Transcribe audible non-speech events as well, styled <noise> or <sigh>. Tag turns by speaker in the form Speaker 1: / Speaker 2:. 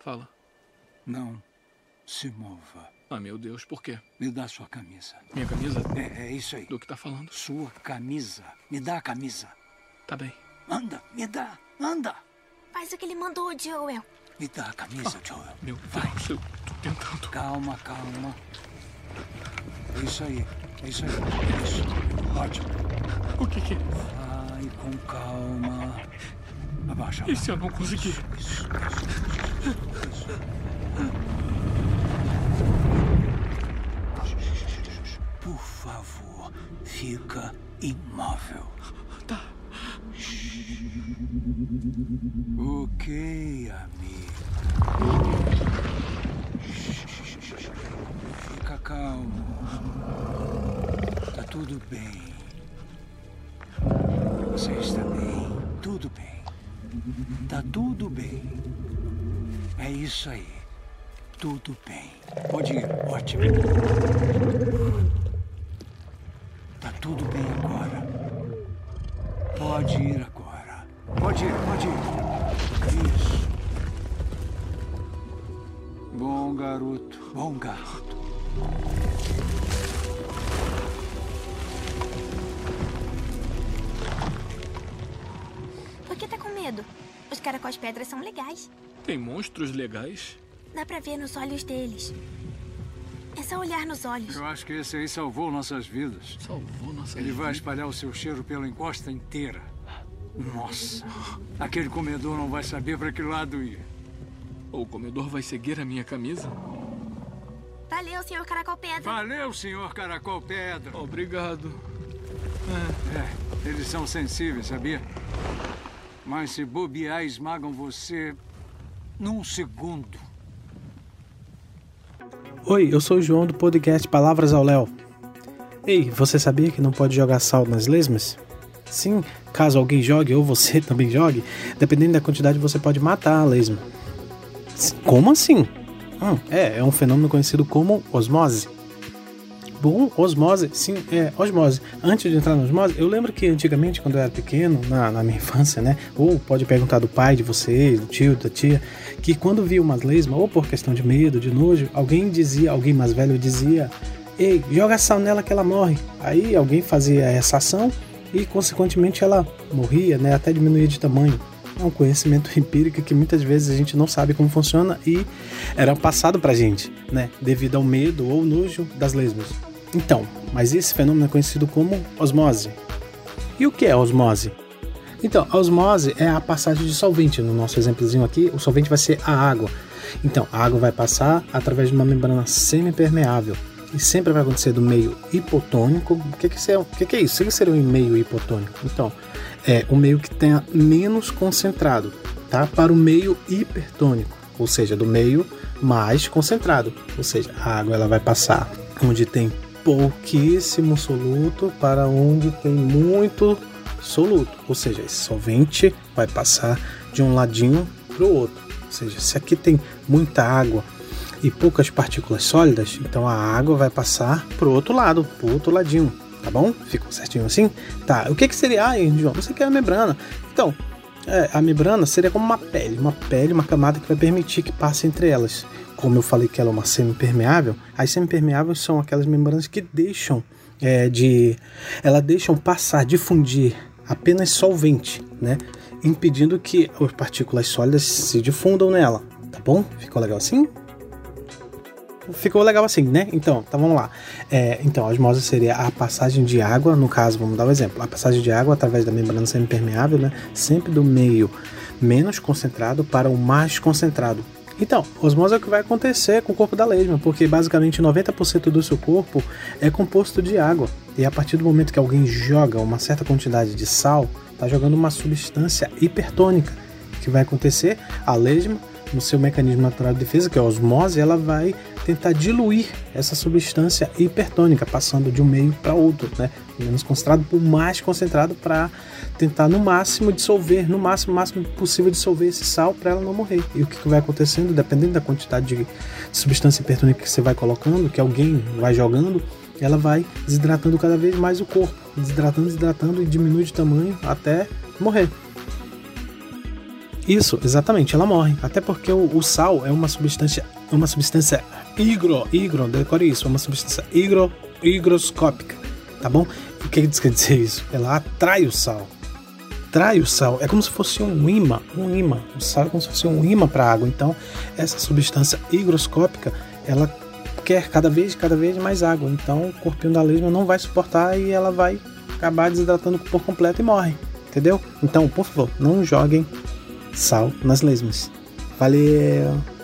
Speaker 1: Fala.
Speaker 2: Não se mova.
Speaker 1: Ah, meu Deus, por quê?
Speaker 2: Me dá sua camisa.
Speaker 1: Minha camisa?
Speaker 2: É, é isso aí.
Speaker 1: Do que tá falando?
Speaker 2: Sua camisa. Me dá a camisa.
Speaker 1: Tá bem.
Speaker 2: Anda, me dá. Anda.
Speaker 3: Faz o que ele mandou, Joel.
Speaker 2: Me dá a camisa, Joel.
Speaker 1: Meu Deus, eu tô tentando.
Speaker 2: Calma, calma. É isso aí. É isso aí. Isso. Ótimo.
Speaker 1: O que que é?
Speaker 2: Vai com calma. Abaixa.
Speaker 1: E se eu não conseguir?
Speaker 2: Isso, isso, isso, isso. Por favor, fica imóvel.
Speaker 1: Tá.
Speaker 2: Ok, amigo. Fica calmo. Tá tudo bem. Você está bem. Tudo bem. Tá tudo bem. É isso aí. Tudo bem. Pode ir. Ótimo. Tá tudo bem agora. Pode ir agora. Pode ir, pode ir. Isso. Bom garoto. Bom garoto.
Speaker 3: Por que tá com medo? Os caracóis pedras são legais.
Speaker 1: Tem monstros legais?
Speaker 3: Dá pra ver nos olhos deles. É só olhar nos olhos.
Speaker 2: Eu acho que esse aí salvou nossas vidas.
Speaker 1: Salvou nossa
Speaker 2: Ele vai espalhar o seu cheiro pela encosta inteira. Nossa, aquele comedor não vai saber para que lado ir.
Speaker 1: O comedor vai seguir a minha camisa?
Speaker 3: Valeu, senhor caracol pedra.
Speaker 2: Valeu, senhor Caracol Pedra.
Speaker 1: Obrigado.
Speaker 2: É, eles são sensíveis, sabia? Mas se bobear, esmagam você num segundo.
Speaker 4: Oi, eu sou o João do podcast Palavras ao Léo. Ei, você sabia que não pode jogar sal nas lesmas? Sim, caso alguém jogue ou você <laughs> também jogue, dependendo da quantidade você pode matar a lesma. Como assim? Hum, é, é um fenômeno conhecido como osmose. Bom, osmose, sim, é osmose. Antes de entrar na osmose, eu lembro que antigamente, quando eu era pequeno, na, na minha infância, né? Ou pode perguntar do pai de vocês, do tio, da tia, que quando via uma lesma, ou por questão de medo, de nojo, alguém dizia, alguém mais velho dizia: Ei, joga sal nela que ela morre. Aí alguém fazia essa ação e, consequentemente, ela morria, né? Até diminuía de tamanho. É um conhecimento empírico que muitas vezes a gente não sabe como funciona e era passado pra gente, né? Devido ao medo ou nojo das lesmas. Então, mas esse fenômeno é conhecido como osmose. E o que é osmose? Então, a osmose é a passagem de solvente. No nosso exemplozinho aqui, o solvente vai ser a água. Então, a água vai passar através de uma membrana semipermeável. E sempre vai acontecer do meio hipotônico. O que, que, é, o que, que é isso? O que seria um meio hipotônico? Então, é o meio que tenha menos concentrado, tá? Para o meio hipertônico, ou seja, do meio mais concentrado. Ou seja, a água ela vai passar onde tem pouquíssimo soluto para onde tem muito soluto. Ou seja, esse solvente vai passar de um ladinho para o outro. Ou seja, se aqui tem muita água e poucas partículas sólidas, então a água vai passar para o outro lado, para o outro ladinho. Tá bom? Ficou certinho assim? Tá. O que, que seria? Ah, João, você quer a membrana. Então, é, a membrana seria como uma pele, uma pele, uma camada que vai permitir que passe entre elas como eu falei que ela é uma semipermeável, as semipermeáveis são aquelas membranas que deixam é, de. Elas deixam passar, difundir apenas solvente, né? Impedindo que as partículas sólidas se difundam nela. Tá bom? Ficou legal assim? Ficou legal assim, né? Então, tá, vamos lá. É, então, a osmose seria a passagem de água, no caso, vamos dar um exemplo. A passagem de água através da membrana semipermeável, né? Sempre do meio menos concentrado para o mais concentrado. Então, osmose é o que vai acontecer com o corpo da lesma, porque basicamente 90% do seu corpo é composto de água. E a partir do momento que alguém joga uma certa quantidade de sal, está jogando uma substância hipertônica. O que vai acontecer? A lesma, no seu mecanismo natural de defesa, que é a osmose, ela vai tentar diluir essa substância hipertônica, passando de um meio para outro, né? Menos concentrado por mais concentrado para tentar no máximo dissolver, no máximo, máximo possível dissolver esse sal para ela não morrer. E o que, que vai acontecendo, dependendo da quantidade de substância hipertônica que você vai colocando, que alguém vai jogando, ela vai desidratando cada vez mais o corpo, desidratando, desidratando e diminui de tamanho até morrer. Isso, exatamente, ela morre. Até porque o, o sal é uma substância, uma substância higro, higro, decore isso, é uma substância higro, higroscópica, tá bom? O que quer dizer isso? Ela atrai o sal. Atrai o sal, é como se fosse um imã, um imã. O sal é como se fosse um imã para a água. Então, essa substância higroscópica, ela quer cada vez, cada vez mais água. Então, o corpinho da lesma não vai suportar e ela vai acabar desidratando por completo e morre. Entendeu? Então, por favor, não joguem sal nas lesmas. Valeu!